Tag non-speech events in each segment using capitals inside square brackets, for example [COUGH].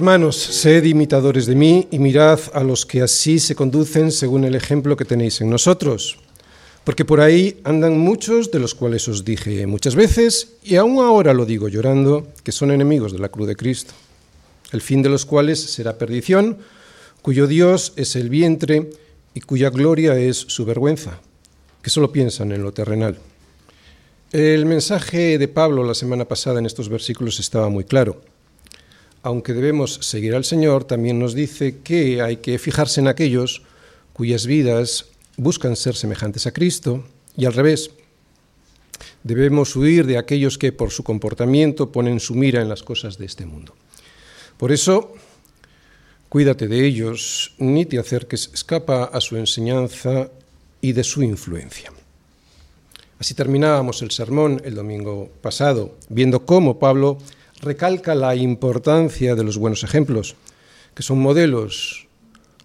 Hermanos, sed imitadores de mí y mirad a los que así se conducen según el ejemplo que tenéis en nosotros. Porque por ahí andan muchos de los cuales os dije muchas veces, y aún ahora lo digo llorando, que son enemigos de la cruz de Cristo, el fin de los cuales será perdición, cuyo Dios es el vientre y cuya gloria es su vergüenza, que solo piensan en lo terrenal. El mensaje de Pablo la semana pasada en estos versículos estaba muy claro aunque debemos seguir al Señor, también nos dice que hay que fijarse en aquellos cuyas vidas buscan ser semejantes a Cristo y al revés. Debemos huir de aquellos que por su comportamiento ponen su mira en las cosas de este mundo. Por eso, cuídate de ellos, ni te acerques, escapa a su enseñanza y de su influencia. Así terminábamos el sermón el domingo pasado, viendo cómo Pablo recalca la importancia de los buenos ejemplos, que son modelos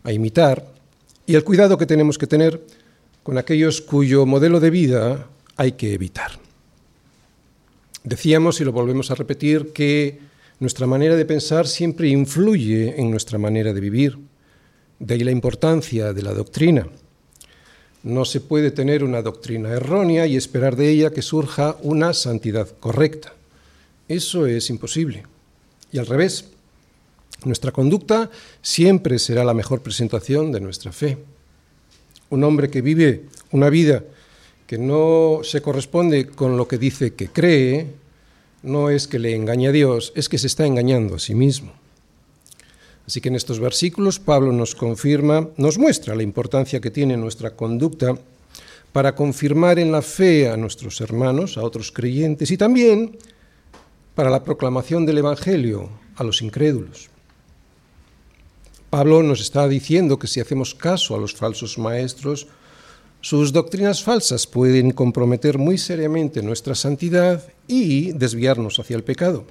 a imitar, y el cuidado que tenemos que tener con aquellos cuyo modelo de vida hay que evitar. Decíamos, y lo volvemos a repetir, que nuestra manera de pensar siempre influye en nuestra manera de vivir. De ahí la importancia de la doctrina. No se puede tener una doctrina errónea y esperar de ella que surja una santidad correcta. Eso es imposible. Y al revés, nuestra conducta siempre será la mejor presentación de nuestra fe. Un hombre que vive una vida que no se corresponde con lo que dice que cree, no es que le engañe a Dios, es que se está engañando a sí mismo. Así que en estos versículos Pablo nos confirma, nos muestra la importancia que tiene nuestra conducta para confirmar en la fe a nuestros hermanos, a otros creyentes y también para la proclamación del Evangelio a los incrédulos. Pablo nos está diciendo que si hacemos caso a los falsos maestros, sus doctrinas falsas pueden comprometer muy seriamente nuestra santidad y desviarnos hacia el pecado.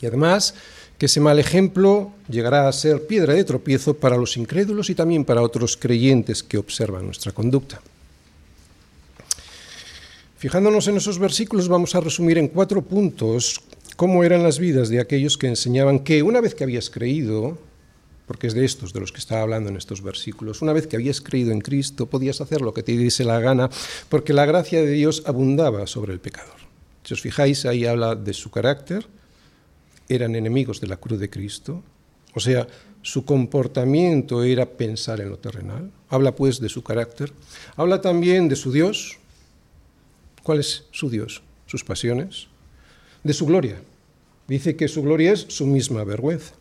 Y además, que ese mal ejemplo llegará a ser piedra de tropiezo para los incrédulos y también para otros creyentes que observan nuestra conducta. Fijándonos en esos versículos, vamos a resumir en cuatro puntos cómo eran las vidas de aquellos que enseñaban que una vez que habías creído, porque es de estos de los que está hablando en estos versículos, una vez que habías creído en Cristo, podías hacer lo que te diese la gana, porque la gracia de Dios abundaba sobre el pecador. Si os fijáis, ahí habla de su carácter, eran enemigos de la cruz de Cristo, o sea, su comportamiento era pensar en lo terrenal, habla pues de su carácter, habla también de su Dios, ¿Cuál es su Dios? Sus pasiones. De su gloria. Dice que su gloria es su misma vergüenza.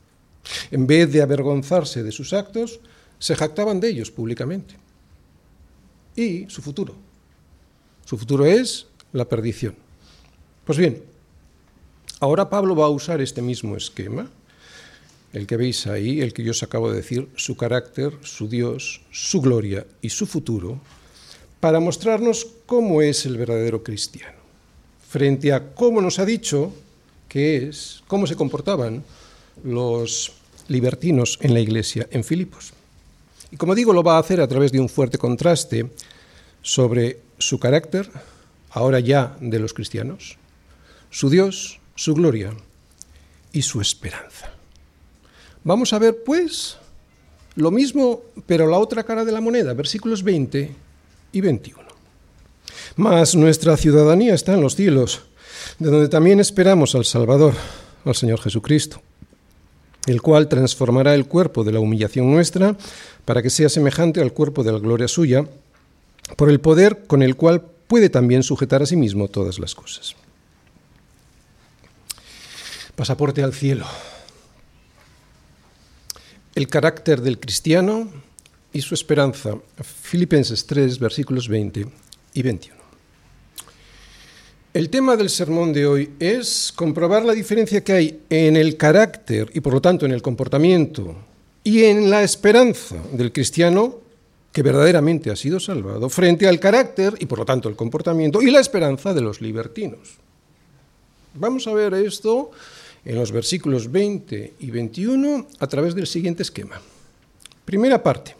En vez de avergonzarse de sus actos, se jactaban de ellos públicamente. Y su futuro. Su futuro es la perdición. Pues bien, ahora Pablo va a usar este mismo esquema, el que veis ahí, el que yo os acabo de decir, su carácter, su Dios, su gloria y su futuro, para mostrarnos cómo es el verdadero cristiano, frente a cómo nos ha dicho que es, cómo se comportaban los libertinos en la iglesia en Filipos. Y como digo, lo va a hacer a través de un fuerte contraste sobre su carácter, ahora ya de los cristianos, su Dios, su gloria y su esperanza. Vamos a ver, pues, lo mismo, pero la otra cara de la moneda, versículos 20 y 21. Mas nuestra ciudadanía está en los cielos, de donde también esperamos al Salvador, al Señor Jesucristo, el cual transformará el cuerpo de la humillación nuestra para que sea semejante al cuerpo de la gloria suya, por el poder con el cual puede también sujetar a sí mismo todas las cosas. Pasaporte al cielo. El carácter del cristiano y su esperanza. Filipenses 3, versículos 20 y 21. El tema del sermón de hoy es comprobar la diferencia que hay en el carácter y por lo tanto en el comportamiento y en la esperanza del cristiano que verdaderamente ha sido salvado frente al carácter y por lo tanto el comportamiento y la esperanza de los libertinos. Vamos a ver esto en los versículos 20 y 21 a través del siguiente esquema. Primera parte.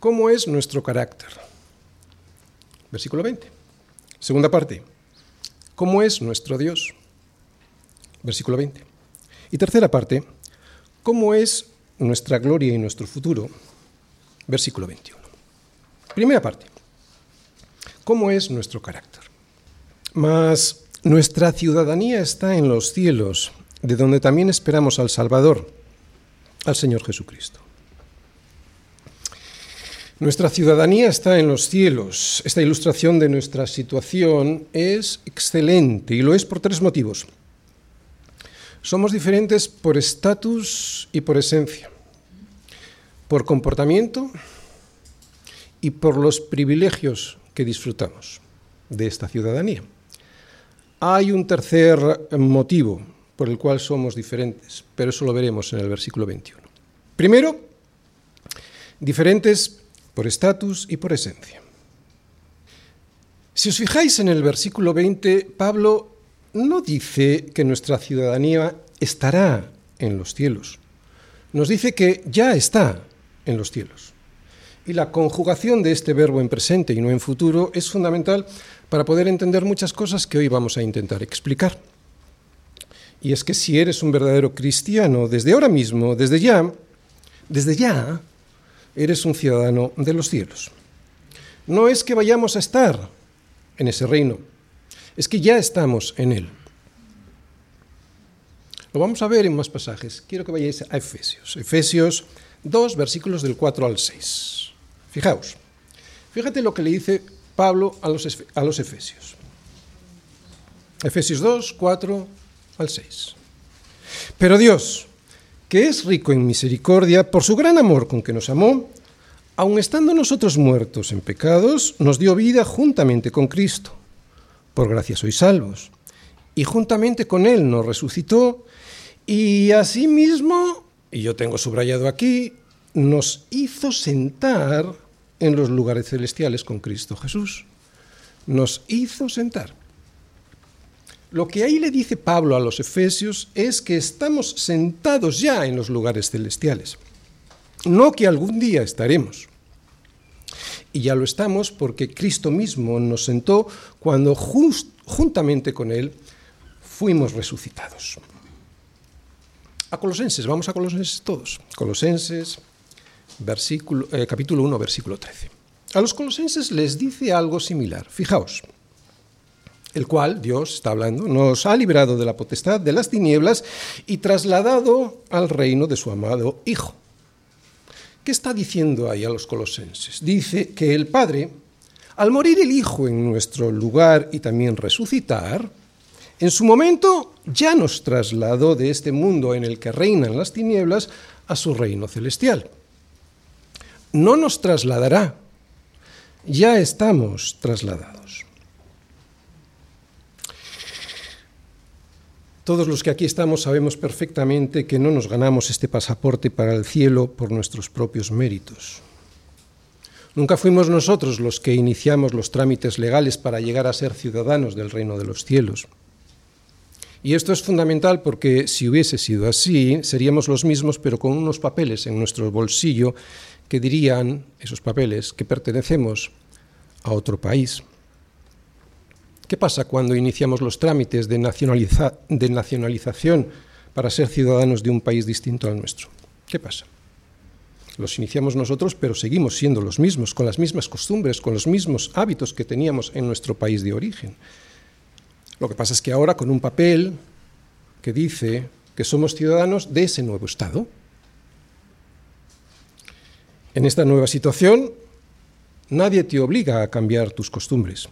¿Cómo es nuestro carácter? Versículo 20. Segunda parte. ¿Cómo es nuestro Dios? Versículo 20. Y tercera parte, ¿cómo es nuestra gloria y nuestro futuro? Versículo 21. Primera parte, ¿cómo es nuestro carácter? Mas nuestra ciudadanía está en los cielos, de donde también esperamos al Salvador, al Señor Jesucristo. Nuestra ciudadanía está en los cielos. Esta ilustración de nuestra situación es excelente y lo es por tres motivos. Somos diferentes por estatus y por esencia, por comportamiento y por los privilegios que disfrutamos de esta ciudadanía. Hay un tercer motivo por el cual somos diferentes, pero eso lo veremos en el versículo 21. Primero, diferentes por estatus y por esencia. Si os fijáis en el versículo 20, Pablo no dice que nuestra ciudadanía estará en los cielos, nos dice que ya está en los cielos. Y la conjugación de este verbo en presente y no en futuro es fundamental para poder entender muchas cosas que hoy vamos a intentar explicar. Y es que si eres un verdadero cristiano, desde ahora mismo, desde ya, desde ya, eres un ciudadano de los cielos. No es que vayamos a estar en ese reino, es que ya estamos en él. Lo vamos a ver en más pasajes. Quiero que vayáis a Efesios. Efesios 2, versículos del 4 al 6. Fijaos, fíjate lo que le dice Pablo a los, a los Efesios. Efesios 2, 4 al 6. Pero Dios, que es rico en misericordia, por su gran amor con que nos amó, aun estando nosotros muertos en pecados, nos dio vida juntamente con Cristo. Por gracia sois salvos. Y juntamente con Él nos resucitó, y asimismo, y yo tengo subrayado aquí, nos hizo sentar en los lugares celestiales con Cristo Jesús. Nos hizo sentar. Lo que ahí le dice Pablo a los Efesios es que estamos sentados ya en los lugares celestiales, no que algún día estaremos. Y ya lo estamos porque Cristo mismo nos sentó cuando juntamente con Él fuimos resucitados. A Colosenses, vamos a Colosenses todos. Colosenses, eh, capítulo 1, versículo 13. A los colosenses les dice algo similar. Fijaos el cual, Dios está hablando, nos ha librado de la potestad de las tinieblas y trasladado al reino de su amado Hijo. ¿Qué está diciendo ahí a los colosenses? Dice que el Padre, al morir el Hijo en nuestro lugar y también resucitar, en su momento ya nos trasladó de este mundo en el que reinan las tinieblas a su reino celestial. No nos trasladará, ya estamos trasladados. Todos los que aquí estamos sabemos perfectamente que no nos ganamos este pasaporte para el cielo por nuestros propios méritos. Nunca fuimos nosotros los que iniciamos los trámites legales para llegar a ser ciudadanos del reino de los cielos. Y esto es fundamental porque si hubiese sido así, seríamos los mismos pero con unos papeles en nuestro bolsillo que dirían, esos papeles, que pertenecemos a otro país. ¿Qué pasa cuando iniciamos los trámites de, nacionalización para ser ciudadanos de un país distinto al nuestro? ¿Qué pasa? Los iniciamos nosotros, pero seguimos siendo los mismos, con las mismas costumbres, con los mismos hábitos que teníamos en nuestro país de origen. Lo que pasa es que ahora con un papel que dice que somos ciudadanos de ese nuevo Estado. En esta nueva situación, nadie te obliga a cambiar tus costumbres.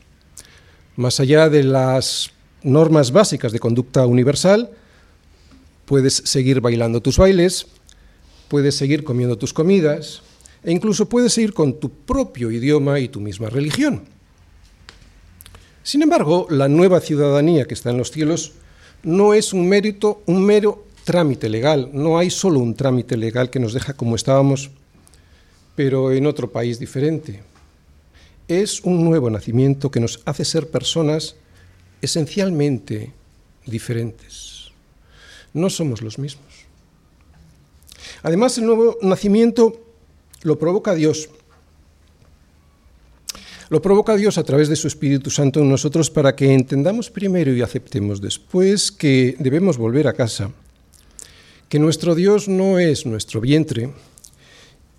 Más allá de las normas básicas de conducta universal, puedes seguir bailando tus bailes, puedes seguir comiendo tus comidas e incluso puedes seguir con tu propio idioma y tu misma religión. Sin embargo, la nueva ciudadanía que está en los cielos no es un mérito, un mero trámite legal. No hay solo un trámite legal que nos deja como estábamos, pero en otro país diferente es un nuevo nacimiento que nos hace ser personas esencialmente diferentes. No somos los mismos. Además, el nuevo nacimiento lo provoca Dios. Lo provoca Dios a través de su Espíritu Santo en nosotros para que entendamos primero y aceptemos después que debemos volver a casa que nuestro Dios no es nuestro vientre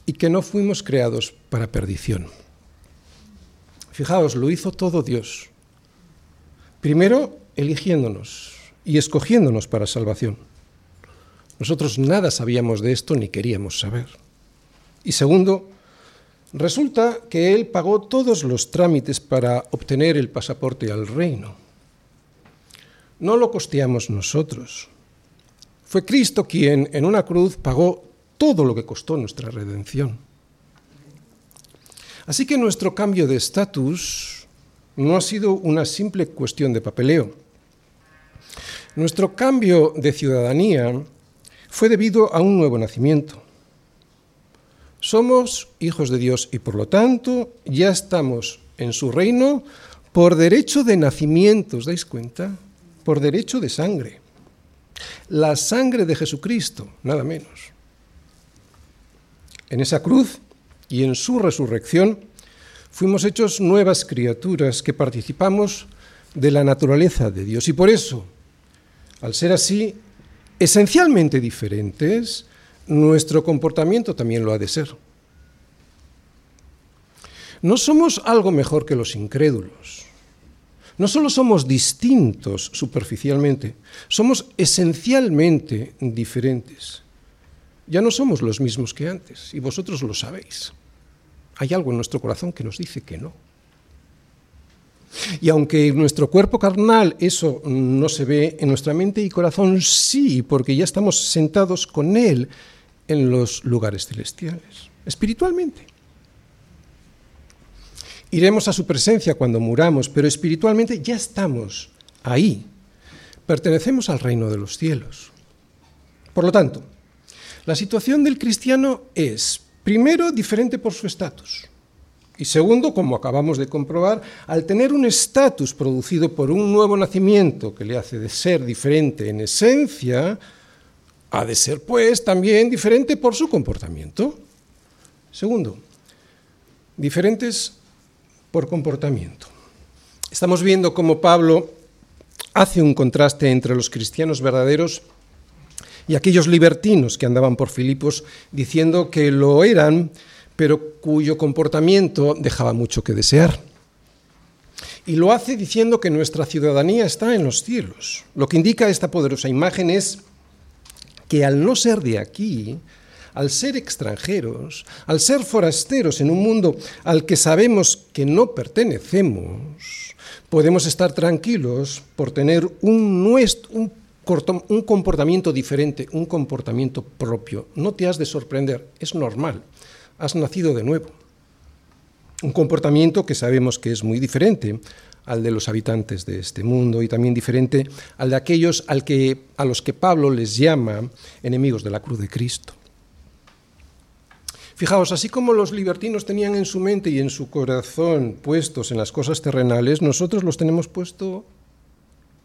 y que no fuimos creados para perdición. Fijaos, lo hizo todo Dios. Primero, eligiéndonos y escogiéndonos para salvación. Nosotros nada sabíamos de esto ni queríamos saber. Y segundo, resulta que Él pagó todos los trámites para obtener el pasaporte al reino. No lo costeamos nosotros. Fue Cristo quien en una cruz pagó todo lo que costó nuestra redención. Así que nuestro cambio de estatus no ha sido una simple cuestión de papeleo. Nuestro cambio de ciudadanía fue debido a un nuevo nacimiento. Somos hijos de Dios y por lo tanto ya estamos en su reino por derecho de nacimiento, ¿os dais cuenta? Por derecho de sangre. La sangre de Jesucristo, nada menos. En esa cruz y en su resurrección fuimos hechos nuevas criaturas que participamos de la naturaleza de Dios. Y por eso, al ser así, esencialmente diferentes, nuestro comportamiento también lo ha de ser. No somos algo mejor que los incrédulos. No solo somos distintos superficialmente, somos esencialmente diferentes. Ya no somos los mismos que antes, y vosotros lo sabéis. Hay algo en nuestro corazón que nos dice que no. Y aunque nuestro cuerpo carnal eso no se ve, en nuestra mente y corazón sí, porque ya estamos sentados con Él en los lugares celestiales, espiritualmente. Iremos a su presencia cuando muramos, pero espiritualmente ya estamos ahí. Pertenecemos al reino de los cielos. Por lo tanto, la situación del cristiano es, primero, diferente por su estatus. Y segundo, como acabamos de comprobar, al tener un estatus producido por un nuevo nacimiento que le hace de ser diferente en esencia, ha de ser pues también diferente por su comportamiento. Segundo, diferentes por comportamiento. Estamos viendo cómo Pablo hace un contraste entre los cristianos verdaderos y aquellos libertinos que andaban por Filipos diciendo que lo eran, pero cuyo comportamiento dejaba mucho que desear. Y lo hace diciendo que nuestra ciudadanía está en los cielos. Lo que indica esta poderosa imagen es que al no ser de aquí, al ser extranjeros, al ser forasteros en un mundo al que sabemos que no pertenecemos, podemos estar tranquilos por tener un, un un comportamiento diferente, un comportamiento propio. No te has de sorprender, es normal, has nacido de nuevo. Un comportamiento que sabemos que es muy diferente al de los habitantes de este mundo y también diferente al de aquellos al que, a los que Pablo les llama enemigos de la cruz de Cristo. Fijaos, así como los libertinos tenían en su mente y en su corazón puestos en las cosas terrenales, nosotros los tenemos puesto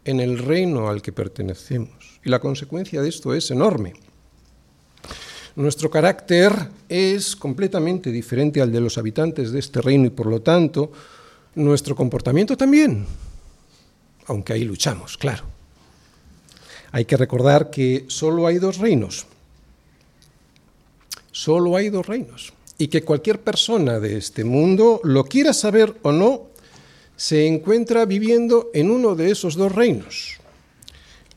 en el reino al que pertenecemos. Y la consecuencia de esto es enorme. Nuestro carácter es completamente diferente al de los habitantes de este reino y por lo tanto nuestro comportamiento también, aunque ahí luchamos, claro. Hay que recordar que solo hay dos reinos, solo hay dos reinos, y que cualquier persona de este mundo, lo quiera saber o no, se encuentra viviendo en uno de esos dos reinos.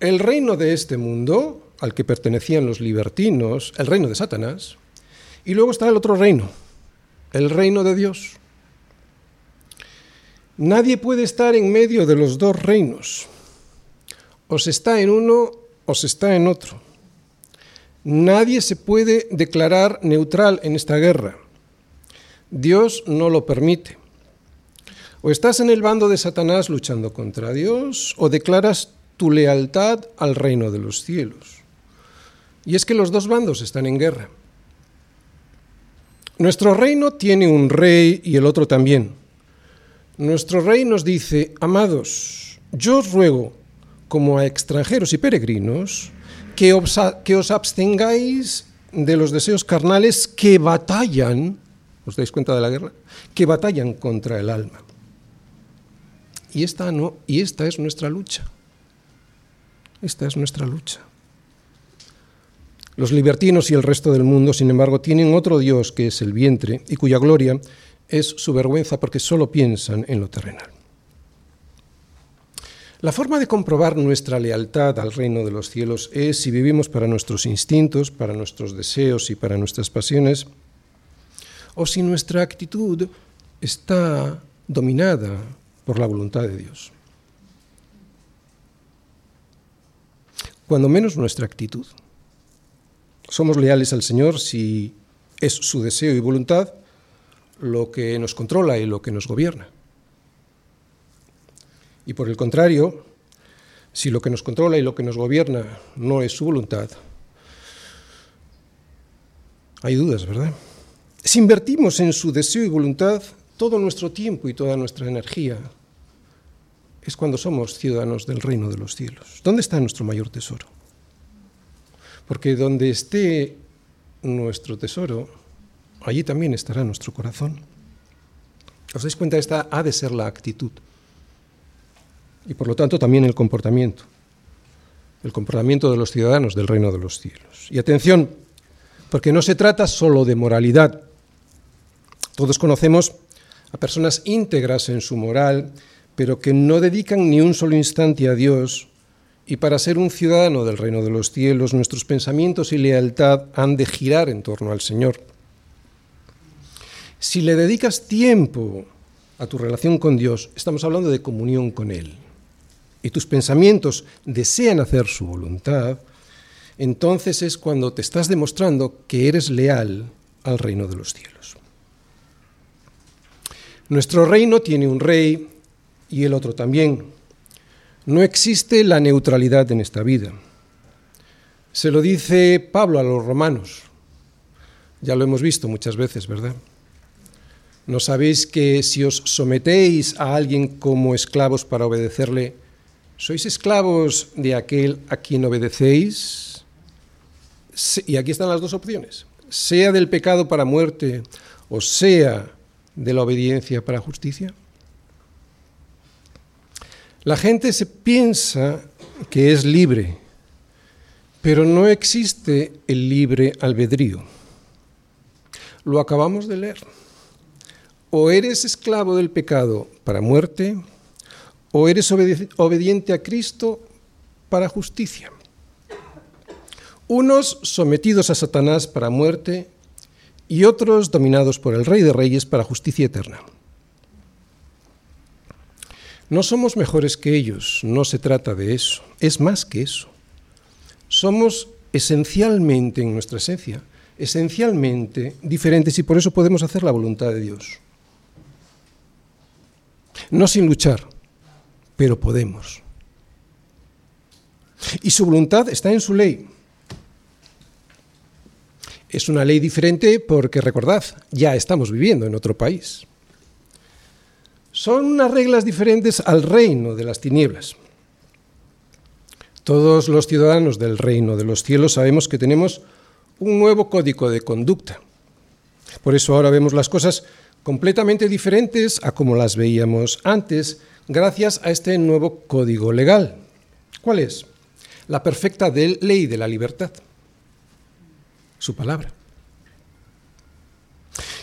El reino de este mundo, al que pertenecían los libertinos, el reino de Satanás, y luego está el otro reino, el reino de Dios. Nadie puede estar en medio de los dos reinos. O se está en uno o se está en otro. Nadie se puede declarar neutral en esta guerra. Dios no lo permite. O estás en el bando de Satanás luchando contra Dios, o declaras tu lealtad al reino de los cielos. Y es que los dos bandos están en guerra. Nuestro reino tiene un rey y el otro también. Nuestro rey nos dice, amados, yo os ruego, como a extranjeros y peregrinos, que os, que os abstengáis de los deseos carnales que batallan, ¿os dais cuenta de la guerra? Que batallan contra el alma. Y esta, no, y esta es nuestra lucha. Esta es nuestra lucha. Los libertinos y el resto del mundo, sin embargo, tienen otro Dios que es el vientre y cuya gloria es su vergüenza porque solo piensan en lo terrenal. La forma de comprobar nuestra lealtad al reino de los cielos es si vivimos para nuestros instintos, para nuestros deseos y para nuestras pasiones, o si nuestra actitud está dominada por la voluntad de Dios. Cuando menos nuestra actitud. Somos leales al Señor si es su deseo y voluntad lo que nos controla y lo que nos gobierna. Y por el contrario, si lo que nos controla y lo que nos gobierna no es su voluntad, hay dudas, ¿verdad? Si invertimos en su deseo y voluntad todo nuestro tiempo y toda nuestra energía, es cuando somos ciudadanos del reino de los cielos. ¿Dónde está nuestro mayor tesoro? Porque donde esté nuestro tesoro, allí también estará nuestro corazón. ¿Os dais cuenta? Esta ha de ser la actitud y por lo tanto también el comportamiento, el comportamiento de los ciudadanos del reino de los cielos. Y atención, porque no se trata solo de moralidad. Todos conocemos a personas íntegras en su moral, pero que no dedican ni un solo instante a Dios, y para ser un ciudadano del reino de los cielos, nuestros pensamientos y lealtad han de girar en torno al Señor. Si le dedicas tiempo a tu relación con Dios, estamos hablando de comunión con Él y tus pensamientos desean hacer su voluntad, entonces es cuando te estás demostrando que eres leal al reino de los cielos. Nuestro reino tiene un rey y el otro también. No existe la neutralidad en esta vida. Se lo dice Pablo a los romanos. Ya lo hemos visto muchas veces, ¿verdad? ¿No sabéis que si os sometéis a alguien como esclavos para obedecerle, ¿Sois esclavos de aquel a quien obedecéis? Y aquí están las dos opciones. Sea del pecado para muerte o sea de la obediencia para justicia. La gente se piensa que es libre, pero no existe el libre albedrío. Lo acabamos de leer. O eres esclavo del pecado para muerte, o eres obediente a Cristo para justicia. Unos sometidos a Satanás para muerte y otros dominados por el Rey de Reyes para justicia eterna. No somos mejores que ellos, no se trata de eso, es más que eso. Somos esencialmente, en nuestra esencia, esencialmente diferentes y por eso podemos hacer la voluntad de Dios. No sin luchar, pero podemos. Y su voluntad está en su ley. Es una ley diferente porque, recordad, ya estamos viviendo en otro país. Son unas reglas diferentes al reino de las tinieblas. Todos los ciudadanos del reino de los cielos sabemos que tenemos un nuevo código de conducta. Por eso ahora vemos las cosas completamente diferentes a como las veíamos antes gracias a este nuevo código legal. ¿Cuál es? La perfecta ley de la libertad. Su palabra.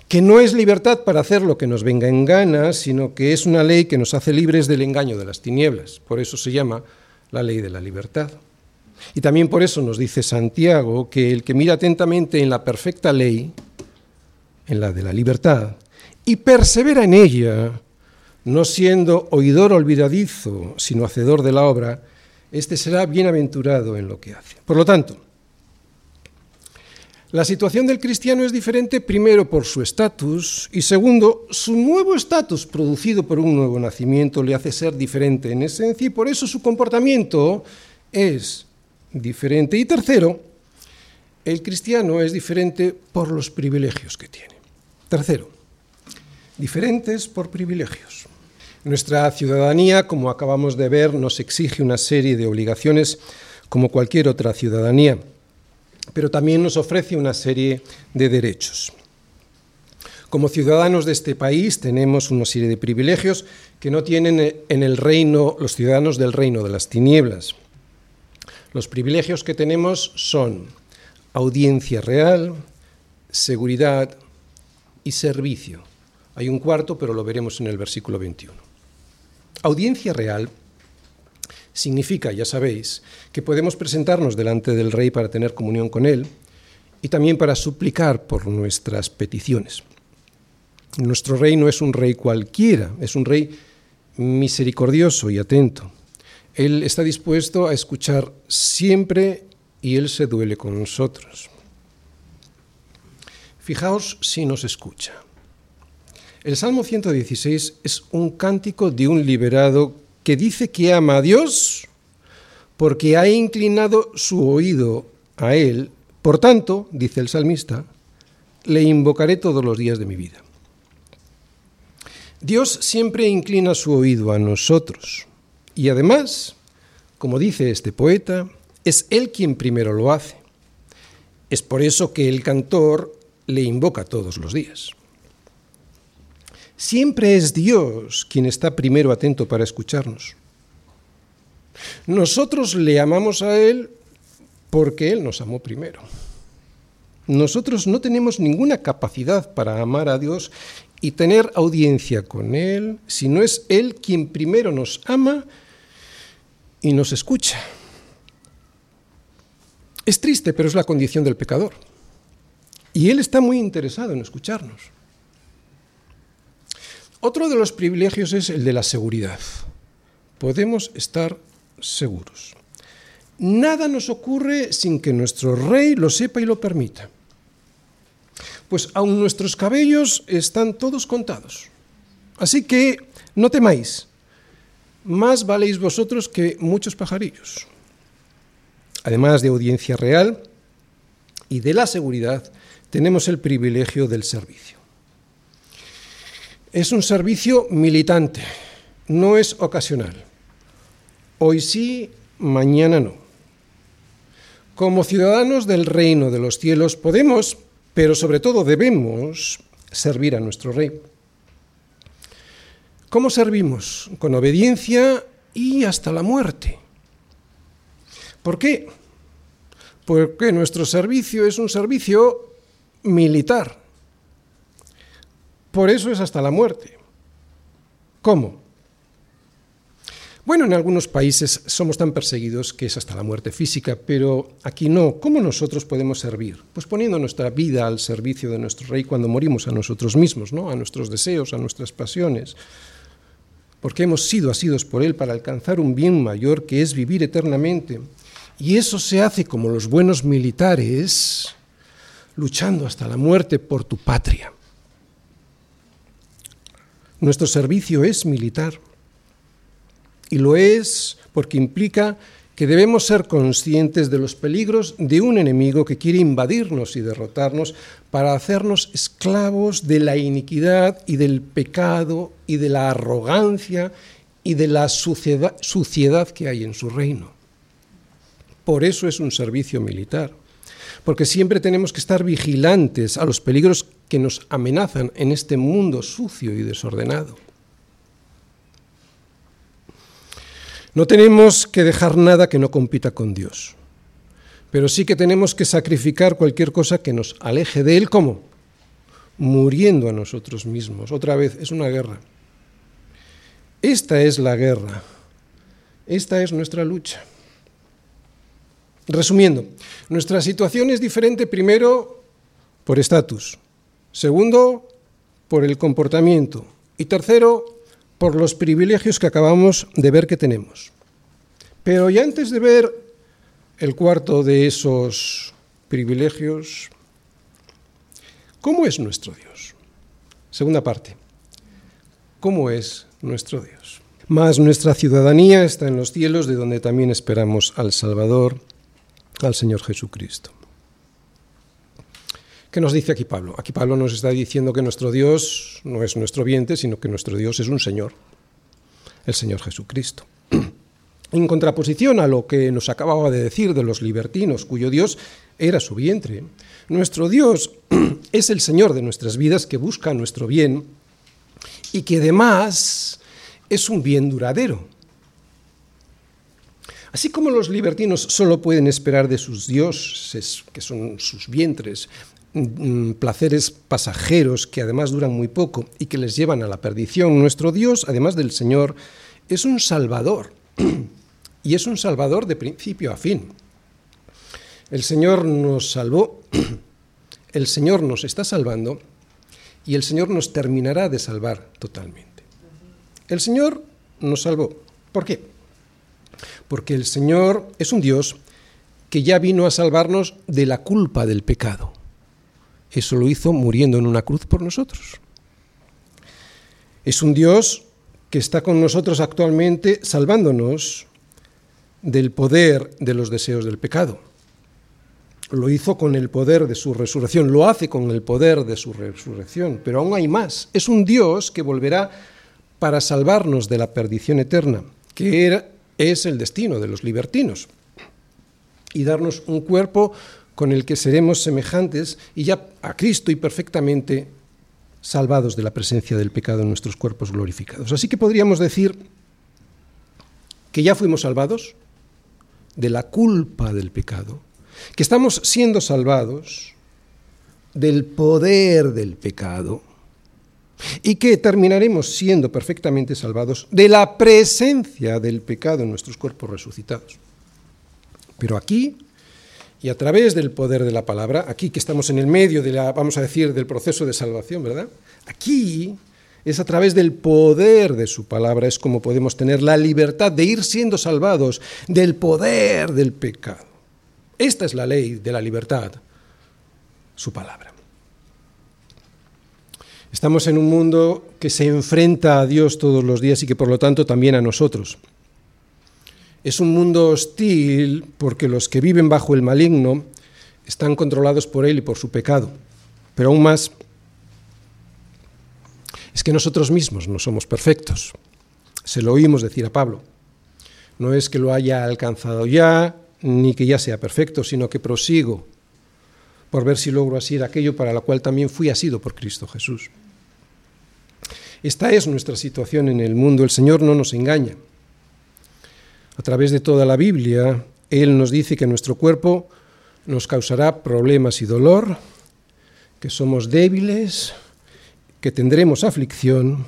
Que no es libertad para hacer lo que nos venga en gana, sino que es una ley que nos hace libres del engaño de las tinieblas. Por eso se llama la ley de la libertad. Y también por eso nos dice Santiago que el que mira atentamente en la perfecta ley, en la de la libertad, y persevera en ella, no siendo oidor olvidadizo, sino hacedor de la obra, éste será bienaventurado en lo que hace. Por lo tanto, la situación del cristiano es diferente primero por su estatus y segundo, su nuevo estatus producido por un nuevo nacimiento le hace ser diferente en esencia y por eso su comportamiento es diferente. Y tercero, el cristiano es diferente por los privilegios que tiene. Tercero, diferentes por privilegios. Nuestra ciudadanía, como acabamos de ver, nos exige una serie de obligaciones como cualquier otra ciudadanía, pero también nos ofrece una serie de derechos. Como ciudadanos de este país tenemos una serie de privilegios que no tienen en el reino los ciudadanos del reino de las tinieblas. Los privilegios que tenemos son audiencia real, seguridad y servicio. Hay un cuarto, pero lo veremos en el versículo 21. Audiencia real significa, ya sabéis, que podemos presentarnos delante del rey para tener comunión con él y también para suplicar por nuestras peticiones. Nuestro rey no es un rey cualquiera, es un rey misericordioso y atento. Él está dispuesto a escuchar siempre y Él se duele con nosotros. Fijaos si nos escucha. El Salmo 116 es un cántico de un liberado que dice que ama a Dios porque ha inclinado su oído a Él. Por tanto, dice el salmista, le invocaré todos los días de mi vida. Dios siempre inclina su oído a nosotros y además, como dice este poeta, es Él quien primero lo hace. Es por eso que el cantor le invoca todos los días. Siempre es Dios quien está primero atento para escucharnos. Nosotros le amamos a Él porque Él nos amó primero. Nosotros no tenemos ninguna capacidad para amar a Dios y tener audiencia con Él si no es Él quien primero nos ama y nos escucha. Es triste, pero es la condición del pecador. Y Él está muy interesado en escucharnos. Otro de los privilegios es el de la seguridad. Podemos estar seguros. Nada nos ocurre sin que nuestro rey lo sepa y lo permita pues aun nuestros cabellos están todos contados. Así que no temáis, más valéis vosotros que muchos pajarillos. Además de audiencia real y de la seguridad, tenemos el privilegio del servicio. Es un servicio militante, no es ocasional. Hoy sí, mañana no. Como ciudadanos del reino de los cielos podemos pero sobre todo debemos servir a nuestro Rey. ¿Cómo servimos? Con obediencia y hasta la muerte. ¿Por qué? Porque nuestro servicio es un servicio militar. Por eso es hasta la muerte. ¿Cómo? Bueno, en algunos países somos tan perseguidos que es hasta la muerte física, pero aquí no. ¿Cómo nosotros podemos servir? Pues poniendo nuestra vida al servicio de nuestro Rey cuando morimos a nosotros mismos, ¿no? a nuestros deseos, a nuestras pasiones, porque hemos sido asidos por Él para alcanzar un bien mayor que es vivir eternamente. Y eso se hace como los buenos militares, luchando hasta la muerte por tu patria. Nuestro servicio es militar. Y lo es porque implica que debemos ser conscientes de los peligros de un enemigo que quiere invadirnos y derrotarnos para hacernos esclavos de la iniquidad y del pecado y de la arrogancia y de la suciedad, que hay en su reino. Por eso es un servicio militar, porque siempre tenemos que estar vigilantes a los peligros que nos amenazan en este mundo sucio y desordenado. No tenemos que dejar nada que no compita con Dios, pero sí que tenemos que sacrificar cualquier cosa que nos aleje de Él. ¿Cómo? Muriendo a nosotros mismos. Otra vez, es una guerra. Esta es la guerra. Esta es nuestra lucha. Resumiendo, nuestra situación es diferente primero por estatus, segundo por el comportamiento y tercero por los privilegios que acabamos de ver que tenemos. Pero ya antes de ver el cuarto de esos privilegios, ¿cómo es nuestro Dios? Segunda parte, ¿cómo es nuestro Dios? Más nuestra ciudadanía está en los cielos, de donde también esperamos al Salvador, al Señor Jesucristo. ¿Qué nos dice aquí Pablo? Aquí Pablo nos está diciendo que nuestro Dios no es nuestro vientre, sino que nuestro Dios es un Señor, el Señor Jesucristo. [CLEARS THROAT] En contraposición a lo que nos acababa de decir de los libertinos, cuyo Dios era su vientre, nuestro Dios [CLEARS THROAT] es el Señor de nuestras vidas que busca nuestro bien y que además es un bien duradero. Así como los libertinos solo pueden esperar de sus dioses, que son sus vientres, mm, placeres pasajeros que además duran muy poco y que les llevan a la perdición, nuestro Dios, además del Señor, es un salvador. [CLEARS THROAT] Y es un salvador de principio a fin. El Señor nos salvó, [CLEARS THROAT] el Señor nos está salvando y el Señor nos terminará de salvar totalmente. El Señor nos salvó. ¿Por qué? Porque el Señor es un Dios que ya vino a salvarnos de la culpa del pecado. Eso lo hizo muriendo en una cruz por nosotros. Es un Dios que está con nosotros actualmente salvándonos del poder de los deseos del pecado. Lo hizo con el poder de su resurrección, lo hace con el poder de su resurrección, pero aún hay más. Es un Dios que volverá para salvarnos de la perdición eterna, que era, es el destino de los libertinos, y darnos un cuerpo con el que seremos semejantes y ya a Cristo y perfectamente salvados de la presencia del pecado en nuestros cuerpos glorificados. Así que podríamos decir que ya fuimos salvados de la culpa del pecado, que estamos siendo salvados del poder del pecado y que terminaremos siendo perfectamente salvados de la presencia del pecado en nuestros cuerpos resucitados. Pero aquí, y a través del poder de la palabra, aquí que estamos en el medio de la, vamos a decir, del proceso de salvación, ¿verdad? Aquí es a través del poder de su palabra, es como podemos tener la libertad de ir siendo salvados del poder del pecado. Esta es la ley de la libertad, su palabra. Estamos en un mundo que se enfrenta a Dios todos los días y que por lo tanto también a nosotros. Es un mundo hostil porque los que viven bajo el maligno están controlados por él y por su pecado. Pero aún más, es que nosotros mismos no somos perfectos. Se lo oímos decir a Pablo. No es que lo haya alcanzado ya, ni que ya sea perfecto, sino que prosigo por ver si logro asir aquello para lo cual también fui asido por Cristo Jesús. Esta es nuestra situación en el mundo. El Señor no nos engaña. A través de toda la Biblia, Él nos dice que nuestro cuerpo nos causará problemas y dolor, que somos débiles, que tendremos aflicción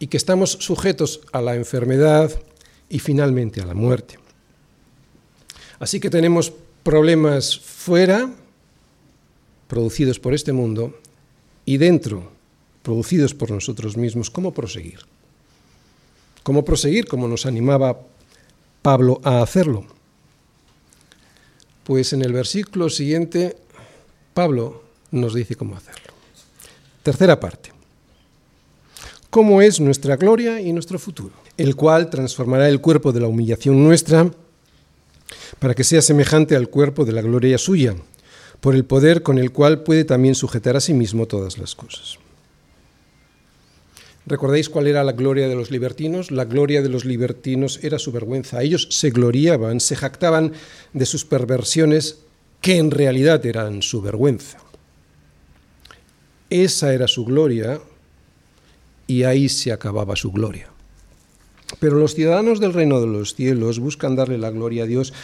y que estamos sujetos a la enfermedad y finalmente a la muerte. Así que tenemos problemas fuera, producidos por este mundo, y dentro, producidos por nosotros mismos. ¿Cómo proseguir? ¿Cómo proseguir como nos animaba Pablo a hacerlo? Pues en el versículo siguiente, Pablo nos dice cómo hacerlo. Tercera parte. ¿Cómo es nuestra gloria y nuestro futuro? El cual transformará el cuerpo de la humillación nuestra para que sea semejante al cuerpo de la gloria suya, por el poder con el cual puede también sujetar a sí mismo todas las cosas. ¿Recordáis cuál era la gloria de los libertinos? La gloria de los libertinos era su vergüenza. Ellos se gloriaban, se jactaban de sus perversiones que en realidad eran su vergüenza. Esa era su gloria y ahí se acababa su gloria. Pero los ciudadanos del reino de los cielos buscan darle la gloria a Dios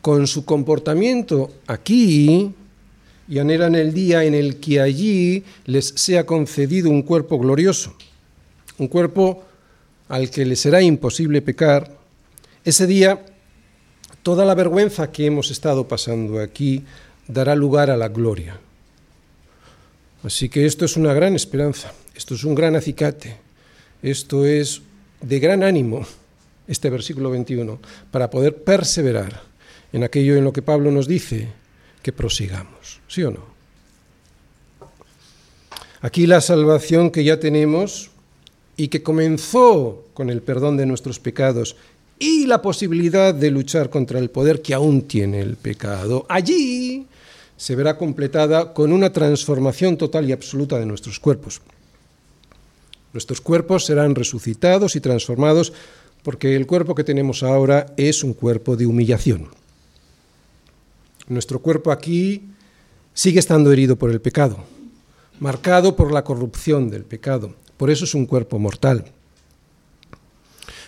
con su comportamiento aquí y anhelan el día en el que allí les sea concedido un cuerpo glorioso, un cuerpo al que les será imposible pecar. Ese día, toda la vergüenza que hemos estado pasando aquí dará lugar a la gloria. Así que esto es una gran esperanza, esto es un gran acicate, esto es de gran ánimo, este versículo 21, para poder perseverar en aquello en lo que Pablo nos dice que prosigamos, ¿sí o no? Aquí la salvación que ya tenemos y que comenzó con el perdón de nuestros pecados y la posibilidad de luchar contra el poder que aún tiene el pecado, allí se verá completada con una transformación total y absoluta de nuestros cuerpos. Nuestros cuerpos serán resucitados y transformados porque el cuerpo que tenemos ahora es un cuerpo de humillación. Nuestro cuerpo aquí sigue estando herido por el pecado, marcado por la corrupción del pecado. Por eso es un cuerpo mortal.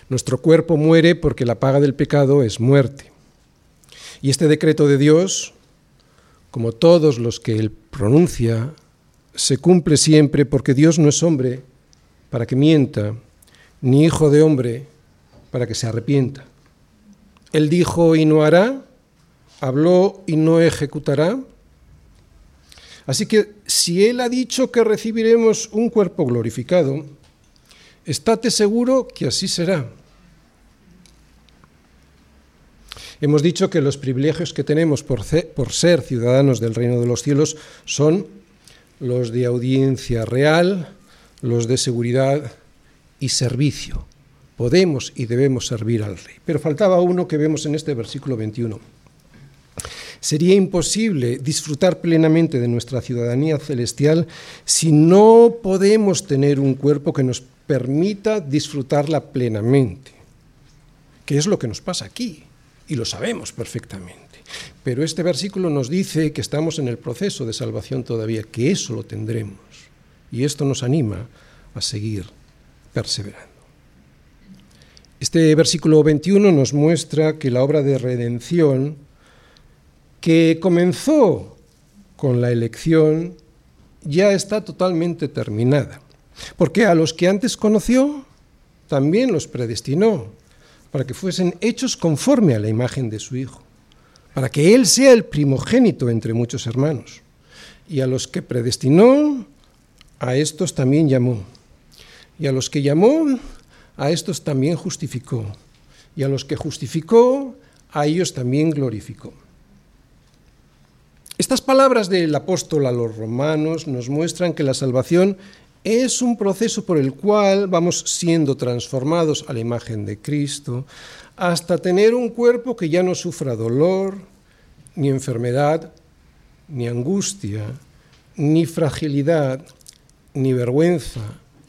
Nuestro cuerpo muere porque la paga del pecado es muerte. Y este decreto de Dios, como todos los que Él pronuncia, se cumple siempre porque Dios no es hombre para que mienta, ni hijo de hombre para que se arrepienta. Él dijo y no hará, habló y no ejecutará. Así que si Él ha dicho que recibiremos un cuerpo glorificado, estate seguro que así será. Hemos dicho que los privilegios que tenemos por, ser ciudadanos del reino de los cielos son los de audiencia real, los de seguridad y servicio. Podemos y debemos servir al rey. Pero faltaba uno que vemos en este versículo 21. Sería imposible disfrutar plenamente de nuestra ciudadanía celestial si no podemos tener un cuerpo que nos permita disfrutarla plenamente, que es lo que nos pasa aquí y lo sabemos perfectamente. Pero este versículo nos dice que estamos en el proceso de salvación todavía, que eso lo tendremos. Y esto nos anima a seguir perseverando. Este versículo 21 nos muestra que la obra de redención que comenzó con la elección ya está totalmente terminada. Porque a los que antes conoció, también los predestinó para que fuesen hechos conforme a la imagen de su Hijo, para que Él sea el primogénito entre muchos hermanos. Y a los que predestinó, a estos también llamó. Y a los que llamó, a estos también justificó. Y a los que justificó, a ellos también glorificó. Estas palabras del apóstol a los romanos nos muestran que la salvación es un proceso por el cual vamos siendo transformados a la imagen de Cristo hasta tener un cuerpo que ya no sufra dolor, ni enfermedad, ni angustia, ni fragilidad, ni vergüenza,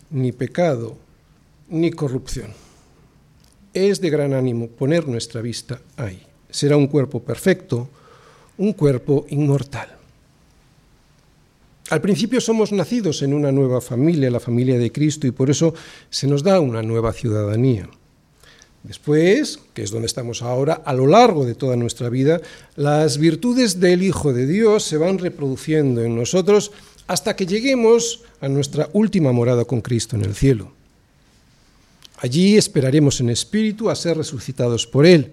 ni pecado, ni corrupción. Es de gran ánimo poner nuestra vista ahí. Será un cuerpo perfecto, un cuerpo inmortal. Al principio somos nacidos en una nueva familia, la familia de Cristo, y por eso se nos da una nueva ciudadanía. Después, que es donde estamos ahora, a lo largo de toda nuestra vida, las virtudes del Hijo de Dios se van reproduciendo en nosotros hasta que lleguemos a nuestra última morada con Cristo en el cielo. Allí esperaremos en espíritu a ser resucitados por Él,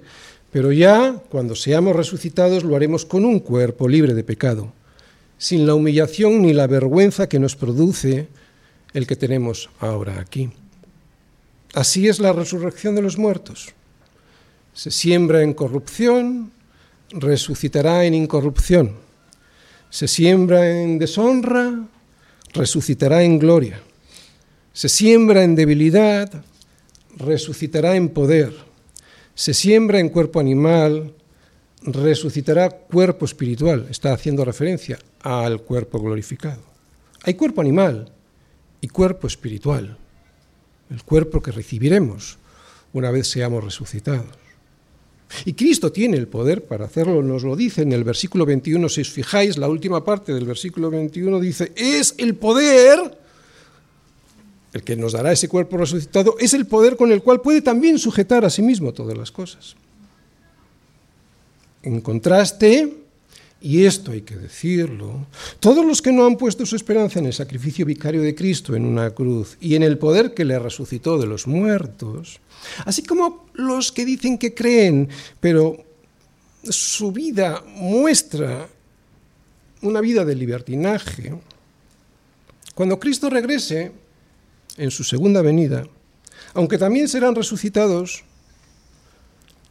pero ya cuando seamos resucitados lo haremos con un cuerpo libre de pecado sin la humillación ni la vergüenza que nos produce el que tenemos ahora aquí. Así es la resurrección de los muertos. Se siembra en corrupción, resucitará en incorrupción. Se siembra en deshonra, resucitará en gloria. Se siembra en debilidad, resucitará en poder. Se siembra en cuerpo animal, resucitará cuerpo espiritual. Está haciendo referencia al cuerpo glorificado. Hay cuerpo animal y cuerpo espiritual, el cuerpo que recibiremos una vez seamos resucitados. Y Cristo tiene el poder para hacerlo, nos lo dice en el versículo 21, si os fijáis, la última parte del versículo 21 dice, es el poder, el que nos dará ese cuerpo resucitado, es el poder con el cual puede también sujetar a sí mismo todas las cosas. En contraste, y esto hay que decirlo, todos los que no han puesto su esperanza en el sacrificio vicario de Cristo en una cruz y en el poder que le resucitó de los muertos, así como los que dicen que creen, pero su vida muestra una vida de libertinaje, cuando Cristo regrese en su segunda venida, aunque también serán resucitados,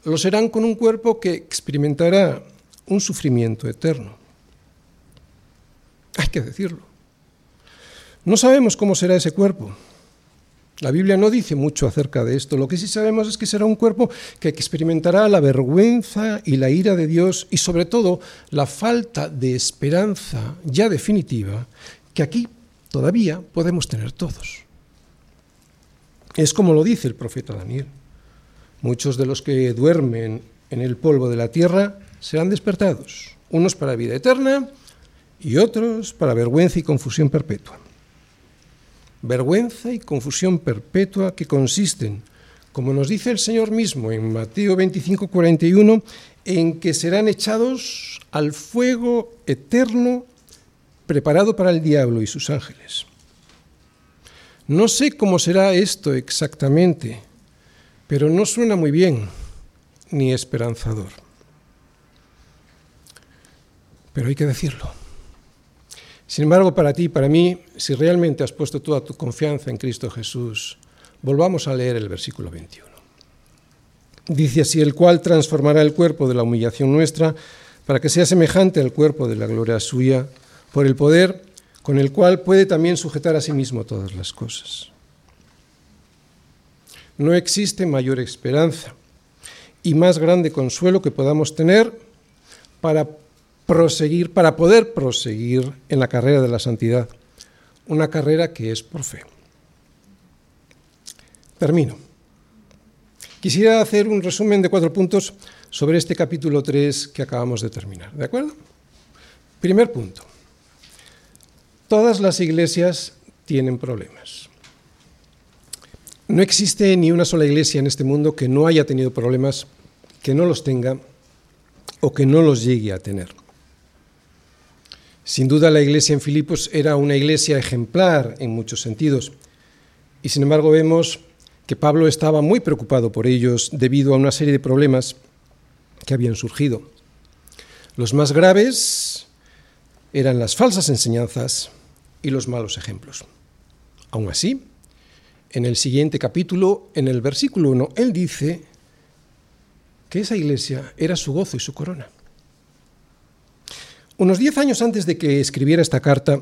lo serán con un cuerpo que experimentará un sufrimiento eterno. Hay que decirlo. No sabemos cómo será ese cuerpo. La Biblia no dice mucho acerca de esto. Lo que sí sabemos es que será un cuerpo que experimentará la vergüenza y la ira de Dios y sobre todo la falta de esperanza ya definitiva que aquí todavía podemos tener todos. Es como lo dice el profeta Daniel. Muchos de los que duermen en el polvo de la tierra serán despertados, unos para vida eterna y otros para vergüenza y confusión perpetua. Vergüenza y confusión perpetua que consisten, como nos dice el Señor mismo en Mateo 25, 41, en que serán echados al fuego eterno preparado para el diablo y sus ángeles. No sé cómo será esto exactamente, pero no suena muy bien ni esperanzador. Pero hay que decirlo. Sin embargo, para ti y para mí, si realmente has puesto toda tu confianza en Cristo Jesús, volvamos a leer el versículo 21. Dice así, el cual transformará el cuerpo de la humillación nuestra para que sea semejante al cuerpo de la gloria suya, por el poder con el cual puede también sujetar a sí mismo todas las cosas. No existe mayor esperanza y más grande consuelo que podamos tener para proseguir, para poder proseguir en la carrera de la santidad, una carrera que es por fe. Termino. Quisiera hacer un resumen de cuatro puntos sobre este capítulo 3 que acabamos de terminar. ¿De acuerdo? Primer punto. Todas las iglesias tienen problemas. No existe ni una sola iglesia en este mundo que no haya tenido problemas, que no los tenga o que no los llegue a tener. Sin duda la iglesia en Filipos era una iglesia ejemplar en muchos sentidos y sin embargo vemos que Pablo estaba muy preocupado por ellos debido a una serie de problemas que habían surgido. Los más graves eran las falsas enseñanzas y los malos ejemplos. Aún así, en el siguiente capítulo, en el versículo 1, él dice que esa iglesia era su gozo y su corona. Unos diez años antes de que escribiera esta carta,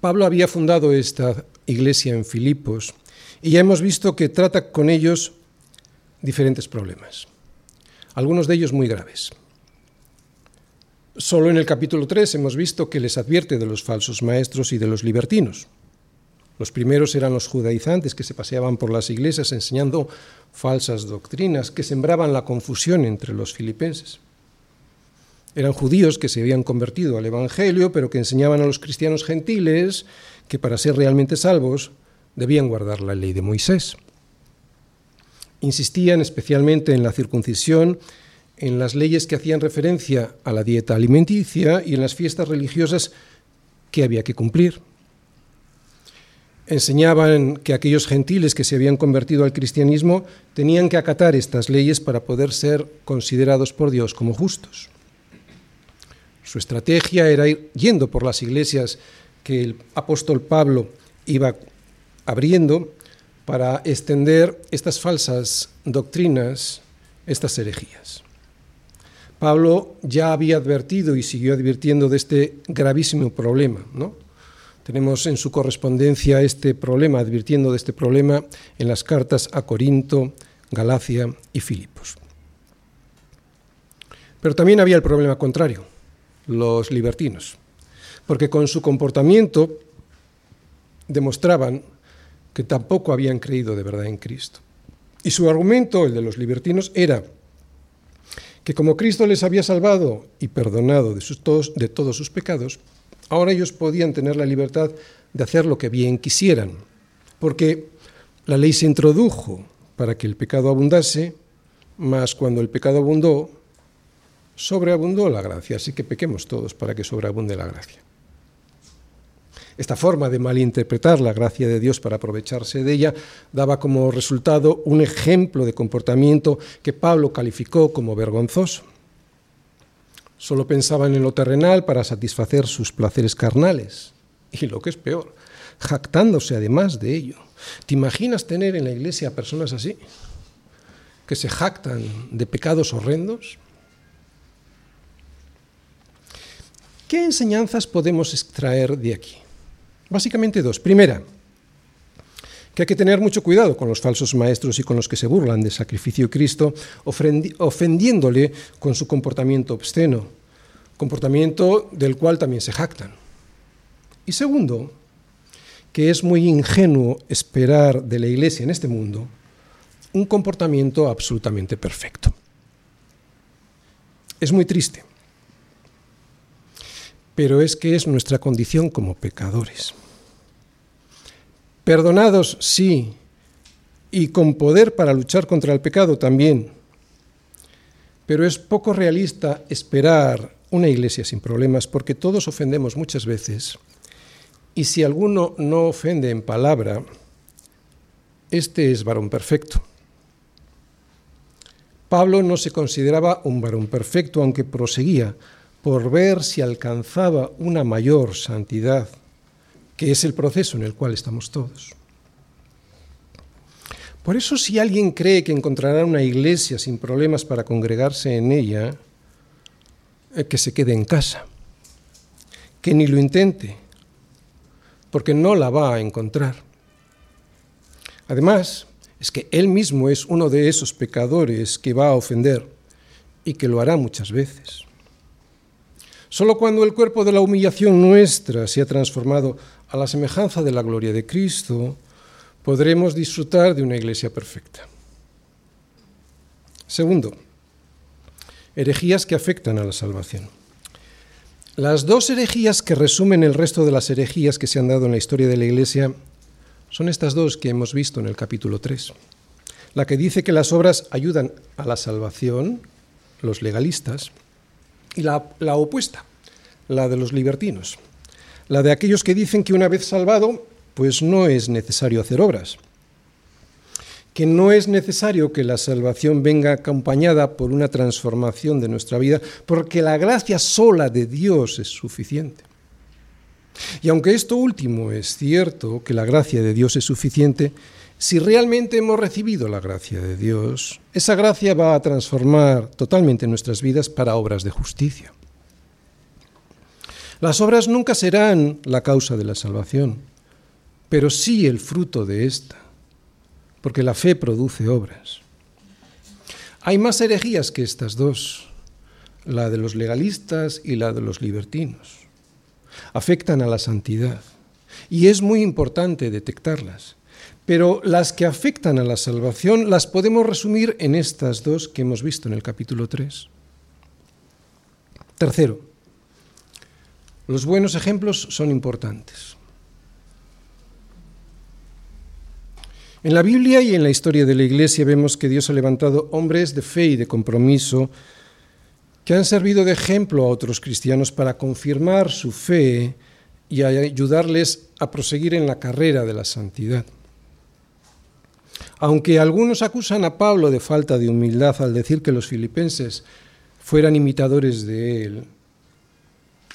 Pablo había fundado esta iglesia en Filipos y ya hemos visto que trata con ellos diferentes problemas, algunos de ellos muy graves. Solo en el capítulo 3 hemos visto que les advierte de los falsos maestros y de los libertinos. Los primeros eran los judaizantes que se paseaban por las iglesias enseñando falsas doctrinas que sembraban la confusión entre los filipenses. Eran judíos que se habían convertido al Evangelio, pero que enseñaban a los cristianos gentiles que para ser realmente salvos debían guardar la ley de Moisés. Insistían especialmente en la circuncisión, en las leyes que hacían referencia a la dieta alimenticia y en las fiestas religiosas que había que cumplir. Enseñaban que aquellos gentiles que se habían convertido al cristianismo tenían que acatar estas leyes para poder ser considerados por Dios como justos. Su estrategia era ir yendo por las iglesias que el apóstol Pablo iba abriendo para extender estas falsas doctrinas, estas herejías. Pablo ya había advertido y siguió advirtiendo de este gravísimo problema. ¿no? Tenemos en su correspondencia este problema, advirtiendo de este problema en las cartas a Corinto, Galacia y Filipos. Pero también había el problema contrario, los libertinos, porque con su comportamiento demostraban que tampoco habían creído de verdad en Cristo. Y su argumento, el de los libertinos, era que como Cristo les había salvado y perdonado de, sus, todos, de todos sus pecados, ahora ellos podían tener la libertad de hacer lo que bien quisieran, porque la ley se introdujo para que el pecado abundase, mas cuando el pecado abundó, sobreabundó la gracia, así que pequemos todos para que sobreabunde la gracia. Esta forma de malinterpretar la gracia de Dios para aprovecharse de ella daba como resultado un ejemplo de comportamiento que Pablo calificó como vergonzoso. Solo pensaban en lo terrenal para satisfacer sus placeres carnales. Y lo que es peor, jactándose además de ello. ¿Te imaginas tener en la iglesia personas así? Que se jactan de pecados horrendos. ¿Qué enseñanzas podemos extraer de aquí? Básicamente dos. Primera, que hay que tener mucho cuidado con los falsos maestros y con los que se burlan del sacrificio de Cristo, ofendiéndole con su comportamiento obsceno, comportamiento del cual también se jactan. Y segundo, que es muy ingenuo esperar de la Iglesia en este mundo un comportamiento absolutamente perfecto. Es muy triste pero es que es nuestra condición como pecadores. Perdonados, sí, y con poder para luchar contra el pecado también. Pero es poco realista esperar una iglesia sin problemas porque todos ofendemos muchas veces y si alguno no ofende en palabra, este es varón perfecto. Pablo no se consideraba un varón perfecto, aunque proseguía por ver si alcanzaba una mayor santidad, que es el proceso en el cual estamos todos. Por eso si alguien cree que encontrará una iglesia sin problemas para congregarse en ella, eh, que se quede en casa, que ni lo intente, porque no la va a encontrar. Además, es que él mismo es uno de esos pecadores que va a ofender y que lo hará muchas veces. Solo cuando el cuerpo de la humillación nuestra se ha transformado a la semejanza de la gloria de Cristo, podremos disfrutar de una iglesia perfecta. Segundo, herejías que afectan a la salvación. Las dos herejías que resumen el resto de las herejías que se han dado en la historia de la iglesia son estas dos que hemos visto en el capítulo 3. La que dice que las obras ayudan a la salvación, los legalistas, y la, la opuesta, la de los libertinos, la de aquellos que dicen que una vez salvado, pues no es necesario hacer obras, que no es necesario que la salvación venga acompañada por una transformación de nuestra vida, porque la gracia sola de Dios es suficiente. Y aunque esto último es cierto, que la gracia de Dios es suficiente, si realmente hemos recibido la gracia de Dios, esa gracia va a transformar totalmente nuestras vidas para obras de justicia. Las obras nunca serán la causa de la salvación, pero sí el fruto de esta, porque la fe produce obras. Hay más herejías que estas dos, la de los legalistas y la de los libertinos afectan a la santidad. Y es muy importante detectarlas. Pero las que afectan a la salvación las podemos resumir en estas dos que hemos visto en el capítulo 3. Tercero, los buenos ejemplos son importantes. En la Biblia y en la historia de la Iglesia vemos que Dios ha levantado hombres de fe y de compromiso que han servido de ejemplo a otros cristianos para confirmar su fe y ayudarles a proseguir en la carrera de la santidad. Aunque algunos acusan a Pablo de falta de humildad al decir que los filipenses fueran imitadores de él,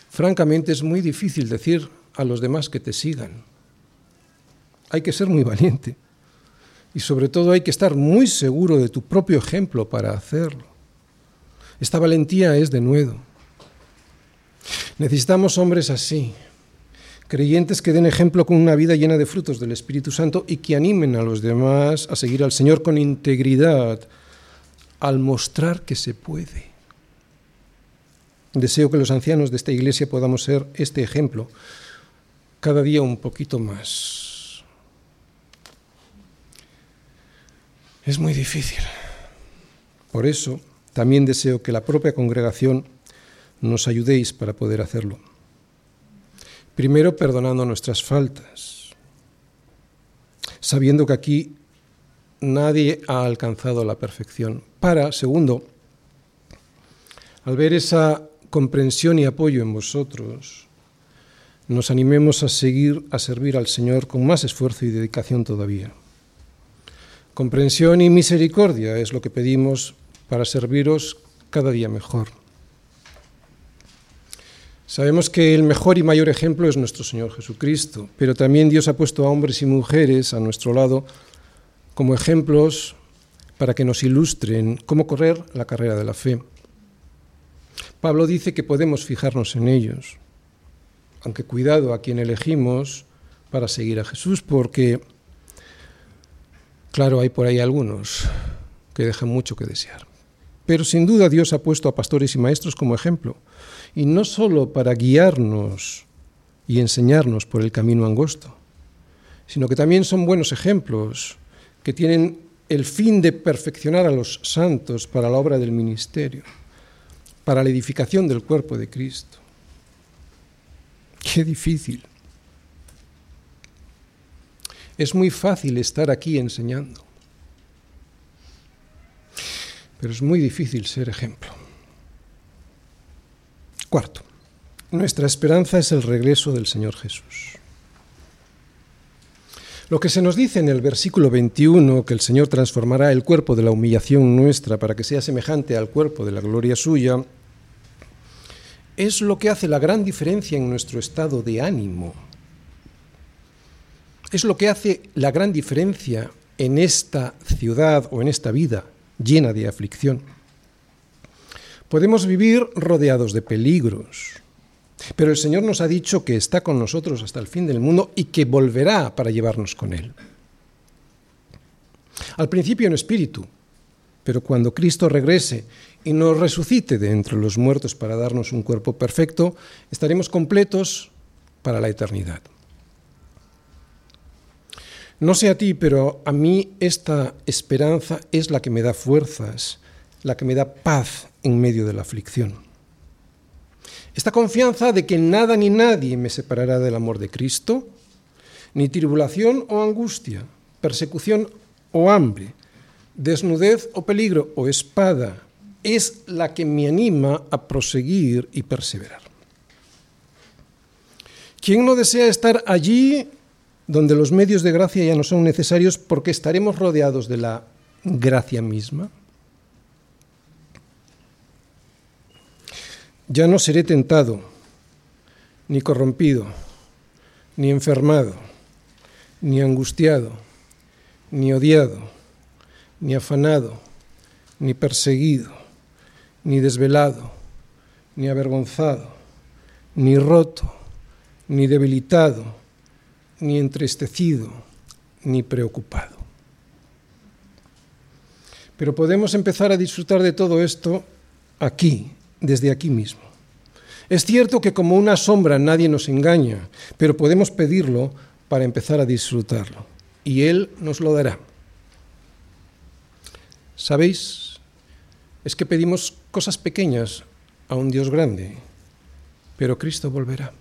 francamente es muy difícil decir a los demás que te sigan. Hay que ser muy valiente y sobre todo hay que estar muy seguro de tu propio ejemplo para hacerlo. Esta valentía es de nuevo. Necesitamos hombres así, creyentes que den ejemplo con una vida llena de frutos del Espíritu Santo y que animen a los demás a seguir al Señor con integridad al mostrar que se puede. Deseo que los ancianos de esta iglesia podamos ser este ejemplo cada día un poquito más. Es muy difícil. Por eso, también deseo que la propia congregación nos ayudéis para poder hacerlo. Primero, perdonando nuestras faltas, sabiendo que aquí nadie ha alcanzado la perfección. Para, segundo, al ver esa comprensión y apoyo en vosotros, nos animemos a seguir a servir al Señor con más esfuerzo y dedicación todavía. Comprensión y misericordia es lo que pedimos para serviros cada día mejor. Sabemos que el mejor y mayor ejemplo es nuestro Señor Jesucristo, pero también Dios ha puesto a hombres y mujeres a nuestro lado como ejemplos para que nos ilustren cómo correr la carrera de la fe. Pablo dice que podemos fijarnos en ellos, aunque cuidado a quien elegimos para seguir a Jesús, porque, claro, hay por ahí algunos que dejan mucho que desear. Pero sin duda Dios ha puesto a pastores y maestros como ejemplo, y no solo para guiarnos y enseñarnos por el camino angosto, sino que también son buenos ejemplos que tienen el fin de perfeccionar a los santos para la obra del ministerio, para la edificación del cuerpo de Cristo. Qué difícil. Es muy fácil estar aquí enseñando. Pero es muy difícil ser ejemplo. Cuarto, nuestra esperanza es el regreso del Señor Jesús. Lo que se nos dice en el versículo 21, que el Señor transformará el cuerpo de la humillación nuestra para que sea semejante al cuerpo de la gloria suya, es lo que hace la gran diferencia en nuestro estado de ánimo. Es lo que hace la gran diferencia en esta ciudad o en esta vida llena de aflicción. Podemos vivir rodeados de peligros, pero el Señor nos ha dicho que está con nosotros hasta el fin del mundo y que volverá para llevarnos con Él. Al principio en espíritu, pero cuando Cristo regrese y nos resucite de entre los muertos para darnos un cuerpo perfecto, estaremos completos para la eternidad. No sé a ti, pero a mí esta esperanza es la que me da fuerzas, la que me da paz en medio de la aflicción. Esta confianza de que nada ni nadie me separará del amor de Cristo, ni tribulación o angustia, persecución o hambre, desnudez o peligro o espada, es la que me anima a proseguir y perseverar. ¿Quién no desea estar allí donde los medios de gracia ya no son necesarios porque estaremos rodeados de la gracia misma? Ya no seré tentado, ni corrompido, ni enfermado, ni angustiado, ni odiado, ni afanado, ni perseguido, ni desvelado, ni avergonzado, ni roto, ni debilitado, ni entristecido, ni preocupado. Pero podemos empezar a disfrutar de todo esto aquí, desde aquí mismo. Es cierto que como una sombra nadie nos engaña, pero podemos pedirlo para empezar a disfrutarlo. Y Él nos lo dará. ¿Sabéis? Es que pedimos cosas pequeñas a un Dios grande, pero Cristo volverá.